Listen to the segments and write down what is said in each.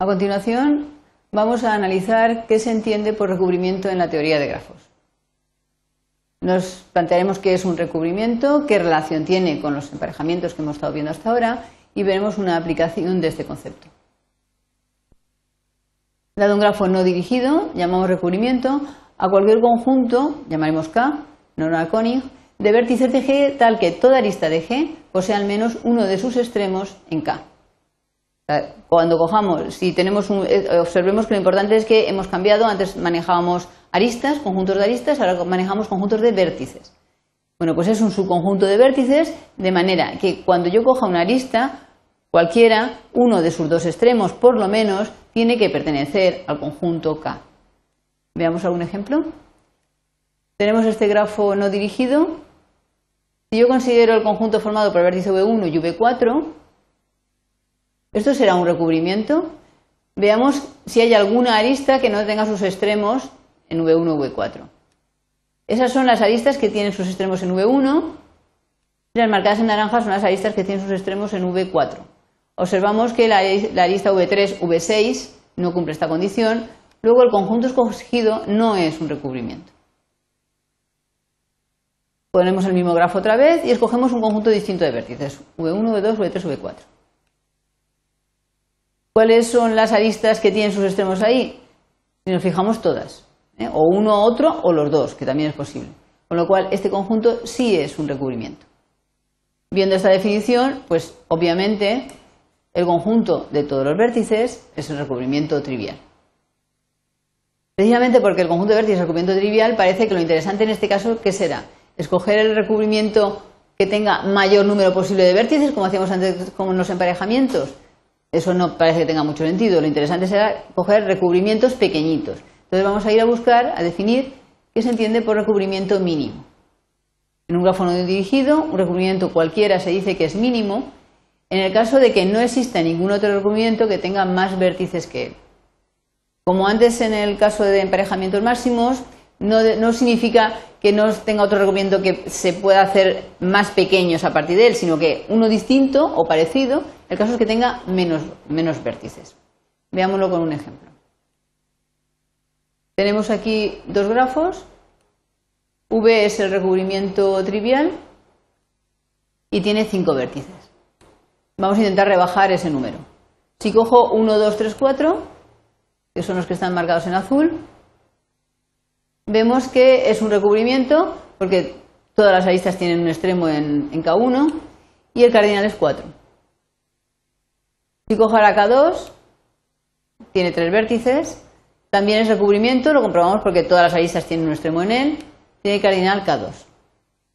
A continuación, vamos a analizar qué se entiende por recubrimiento en la teoría de grafos. Nos plantearemos qué es un recubrimiento, qué relación tiene con los emparejamientos que hemos estado viendo hasta ahora y veremos una aplicación de este concepto. Dado un grafo no dirigido, llamamos recubrimiento a cualquier conjunto, llamaremos K, normal Koenig, de vértices de G tal que toda arista de G posea al menos uno de sus extremos en K. Cuando cojamos, si tenemos un, eh, observemos que lo importante es que hemos cambiado, antes manejábamos aristas, conjuntos de aristas, ahora manejamos conjuntos de vértices. Bueno, pues es un subconjunto de vértices, de manera que cuando yo coja una arista, cualquiera, uno de sus dos extremos por lo menos, tiene que pertenecer al conjunto K. Veamos algún ejemplo. Tenemos este grafo no dirigido. Si yo considero el conjunto formado por el vértice V1 y V4, esto será un recubrimiento. Veamos si hay alguna arista que no tenga sus extremos en V1 o V4. Esas son las aristas que tienen sus extremos en V1. Las marcadas en naranja son las aristas que tienen sus extremos en V4. Observamos que la, arista V3, V6 no cumple esta condición. Luego el conjunto escogido no es un recubrimiento. Ponemos el mismo grafo otra vez y escogemos un conjunto distinto de vértices. V1, V2, V3, V4. ¿Cuáles son las aristas que tienen sus extremos ahí? Si nos fijamos todas, ¿eh? o uno o otro o los dos, que también es posible. Con lo cual, este conjunto sí es un recubrimiento. Viendo esta definición, pues obviamente el conjunto de todos los vértices es el recubrimiento trivial. Precisamente porque el conjunto de vértices es el recubrimiento trivial, parece que lo interesante en este caso, ¿qué será? Escoger el recubrimiento que tenga mayor número posible de vértices, como hacíamos antes con los emparejamientos, eso no parece que tenga mucho sentido. Lo interesante será coger recubrimientos pequeñitos. Entonces vamos a ir a buscar, a definir qué se entiende por recubrimiento mínimo. En un grafo no dirigido, un recubrimiento cualquiera se dice que es mínimo en el caso de que no exista ningún otro recubrimiento que tenga más vértices que él. Como antes en el caso de emparejamientos máximos, no, significa que no tenga otro recubrimiento que se pueda hacer más pequeños a partir de él, sino que uno distinto o parecido, el caso es que tenga menos, vértices. Veámoslo con un ejemplo. Tenemos aquí dos grafos. V es el recubrimiento trivial y tiene cinco vértices. Vamos a intentar rebajar ese número. Si cojo 1, 2, 3, 4, que son los que están marcados en azul, vemos que es un recubrimiento porque todas las aristas tienen un extremo en, K1 y el cardinal es 4. Si cojo ahora K2, tiene tres vértices, también es recubrimiento, lo comprobamos porque todas las aristas tienen un extremo en él, tiene cardinal K2.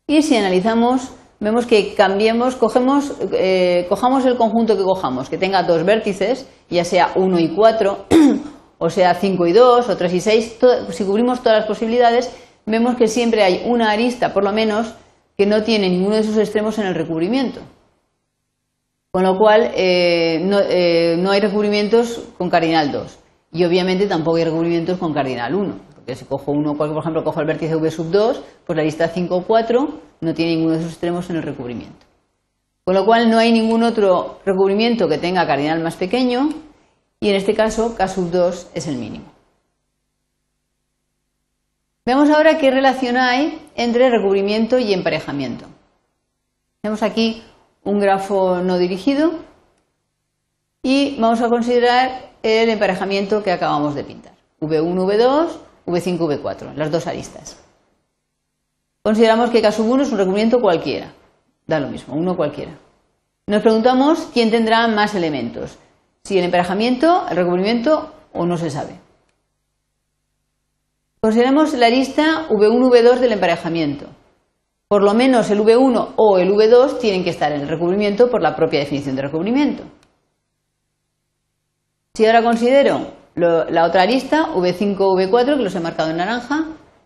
Y si analizamos, vemos que cambiemos, cogemos, eh, cojamos el conjunto que cojamos, que tenga dos vértices, ya sea 1 y 4, o sea 5 y 2 o 3 y 6, si cubrimos todas las posibilidades, vemos que siempre hay una arista, por lo menos, que no tiene ninguno de sus extremos en el recubrimiento. Con lo cual, eh, eh, no, hay recubrimientos con cardinal 2. Y obviamente tampoco hay recubrimientos con cardinal 1. Porque si cojo uno, por ejemplo, cojo el vértice V sub 2, pues la arista 5 o 4 no tiene ninguno de sus extremos en el recubrimiento. Con lo cual, no hay ningún otro recubrimiento que tenga cardinal más pequeño y en este caso K sub 2 es el mínimo. Veamos ahora qué relación hay entre recubrimiento y emparejamiento. Tenemos aquí un grafo no dirigido y vamos a considerar el emparejamiento que acabamos de pintar. V1, V2, V5, V4, las dos aristas. Consideramos que K sub 1 es un recubrimiento cualquiera, da lo mismo, uno cualquiera. Nos preguntamos quién tendrá más elementos, si el emparejamiento, el recubrimiento o no se sabe. Consideremos la arista V1-V2 del emparejamiento. Por lo menos el V1 o el V2 tienen que estar en el recubrimiento por la propia definición de recubrimiento. Si ahora considero la otra arista, V5-V4, que los he marcado en naranja,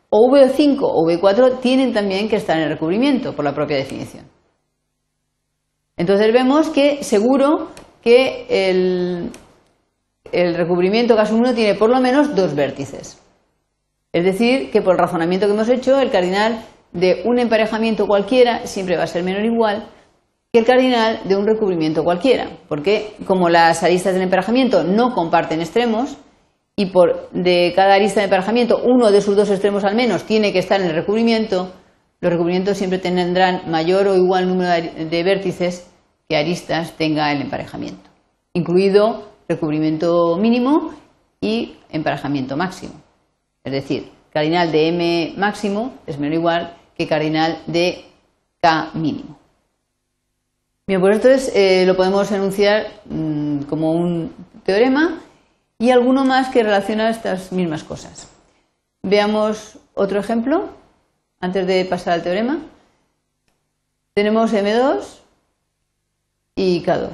o V5 o V4 tienen también que estar en el recubrimiento por la propia definición. Entonces vemos que seguro que el, recubrimiento caso 1 tiene por lo menos dos vértices. Es decir, que por el razonamiento que hemos hecho, el cardinal de un emparejamiento cualquiera siempre va a ser menor o igual que el cardinal de un recubrimiento cualquiera, porque como las aristas del emparejamiento no comparten extremos y por de cada arista de emparejamiento uno de sus dos extremos al menos tiene que estar en el recubrimiento, los recubrimientos siempre tendrán mayor o igual número de vértices que aristas tenga el emparejamiento, incluido recubrimiento mínimo y emparejamiento máximo. Es decir, cardinal de m máximo es menor o igual que cardinal de k mínimo. Bien, pues esto eh, lo podemos enunciar mm, como un teorema y alguno más que relaciona estas mismas cosas. Veamos otro ejemplo antes de pasar al teorema. Tenemos M2 y K2.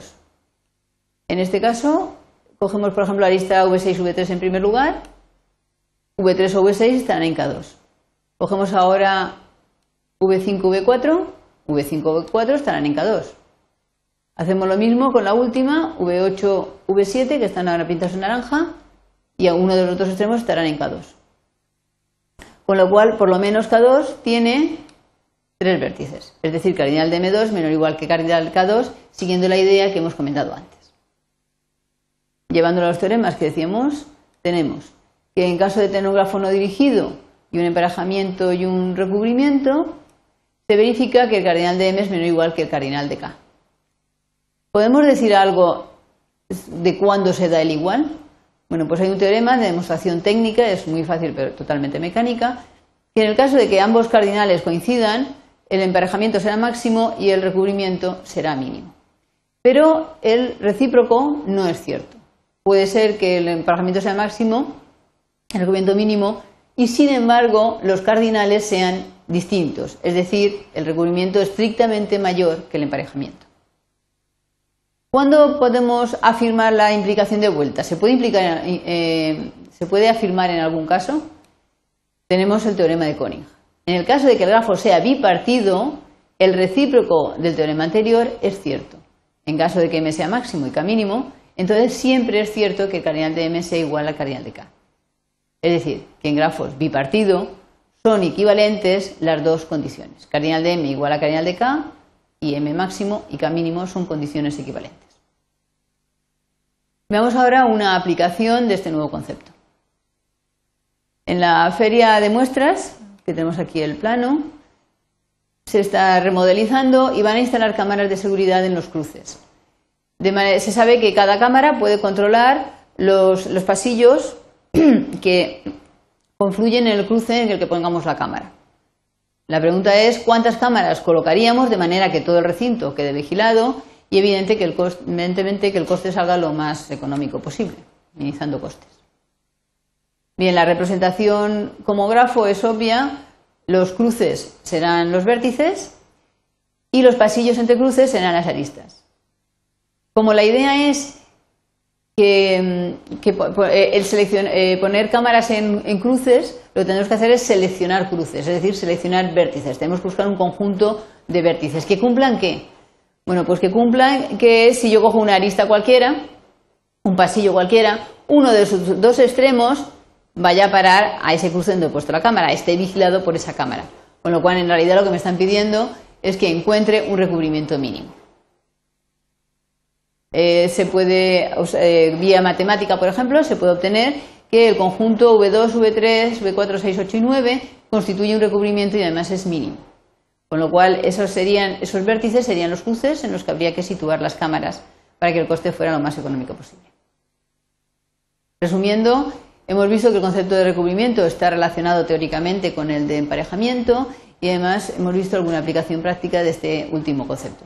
En este caso, cogemos por ejemplo la lista V6 V3 en primer lugar. V3 o V6 están en K2. Cogemos ahora V5 V4. V5 V4 estarán en K2. Hacemos lo mismo con la última, V8, V7, que están ahora pintados en naranja, y a uno de los otros extremos estarán en K2. Con lo cual, por lo menos K2 tiene tres vértices, es decir, cardinal de M2 menor o igual que cardinal K2, siguiendo la idea que hemos comentado antes. Llevándolo a los teoremas que decíamos, tenemos que en caso de tener un grafo no dirigido y un emparejamiento y un recubrimiento, se verifica que el cardinal de M es menor o igual que el cardinal de K. ¿Podemos decir algo de cuándo se da el igual? Bueno, pues hay un teorema de demostración técnica, es muy fácil pero totalmente mecánica, que en el caso de que ambos cardinales coincidan, el emparejamiento será máximo y el recubrimiento será mínimo. Pero el recíproco no es cierto. Puede ser que el emparejamiento sea máximo, el recubrimiento mínimo, y sin embargo los cardinales sean distintos, es decir, el recubrimiento estrictamente mayor que el emparejamiento. ¿Cuándo podemos afirmar la implicación de vuelta? ¿Se puede, eh, ¿Se puede afirmar en algún caso? Tenemos el teorema de Koenig. En el caso de que el grafo sea bipartido, el recíproco del teorema anterior es cierto. En caso de que m sea máximo y k mínimo, entonces siempre es cierto que el cardinal de m sea igual al cardinal de k. Es decir, que en grafos bipartido son equivalentes las dos condiciones. Cardinal de m igual a cardinal de k y m máximo y k mínimo son condiciones equivalentes. Veamos ahora una aplicación de este nuevo concepto. En la feria de muestras, que tenemos aquí el plano, se está remodelizando y van a instalar cámaras de seguridad en los cruces. se sabe que cada cámara puede controlar los, los pasillos que confluyen en el cruce en el que pongamos la cámara. La pregunta es cuántas cámaras colocaríamos de manera que todo el recinto quede vigilado y evidente que el evidentemente que el coste salga lo más económico posible, minimizando costes. Bien, la representación como grafo es obvia, los cruces serán los vértices y los pasillos entre cruces serán las aristas. Como la idea es que, eh, el eh, poner cámaras en, en, cruces, lo que tenemos que hacer es seleccionar cruces, es decir, seleccionar vértices. Tenemos que buscar un conjunto de vértices que cumplan qué? Bueno, pues que cumplan que si yo cojo una arista cualquiera, un pasillo cualquiera, uno de sus dos extremos vaya a parar a ese cruce donde he puesto la cámara, esté vigilado por esa cámara. Con lo cual, en realidad, lo que me están pidiendo es que encuentre un recubrimiento mínimo. Eh, se puede, eh, vía matemática, por ejemplo, se puede obtener que el conjunto V2, V3, V4, 6, 8 y 9 constituye un recubrimiento y además es mínimo. Con lo cual, esos, serían, esos vértices serían los cruces en los que habría que situar las cámaras para que el coste fuera lo más económico posible. Resumiendo, hemos visto que el concepto de recubrimiento está relacionado teóricamente con el de emparejamiento y además hemos visto alguna aplicación práctica de este último concepto.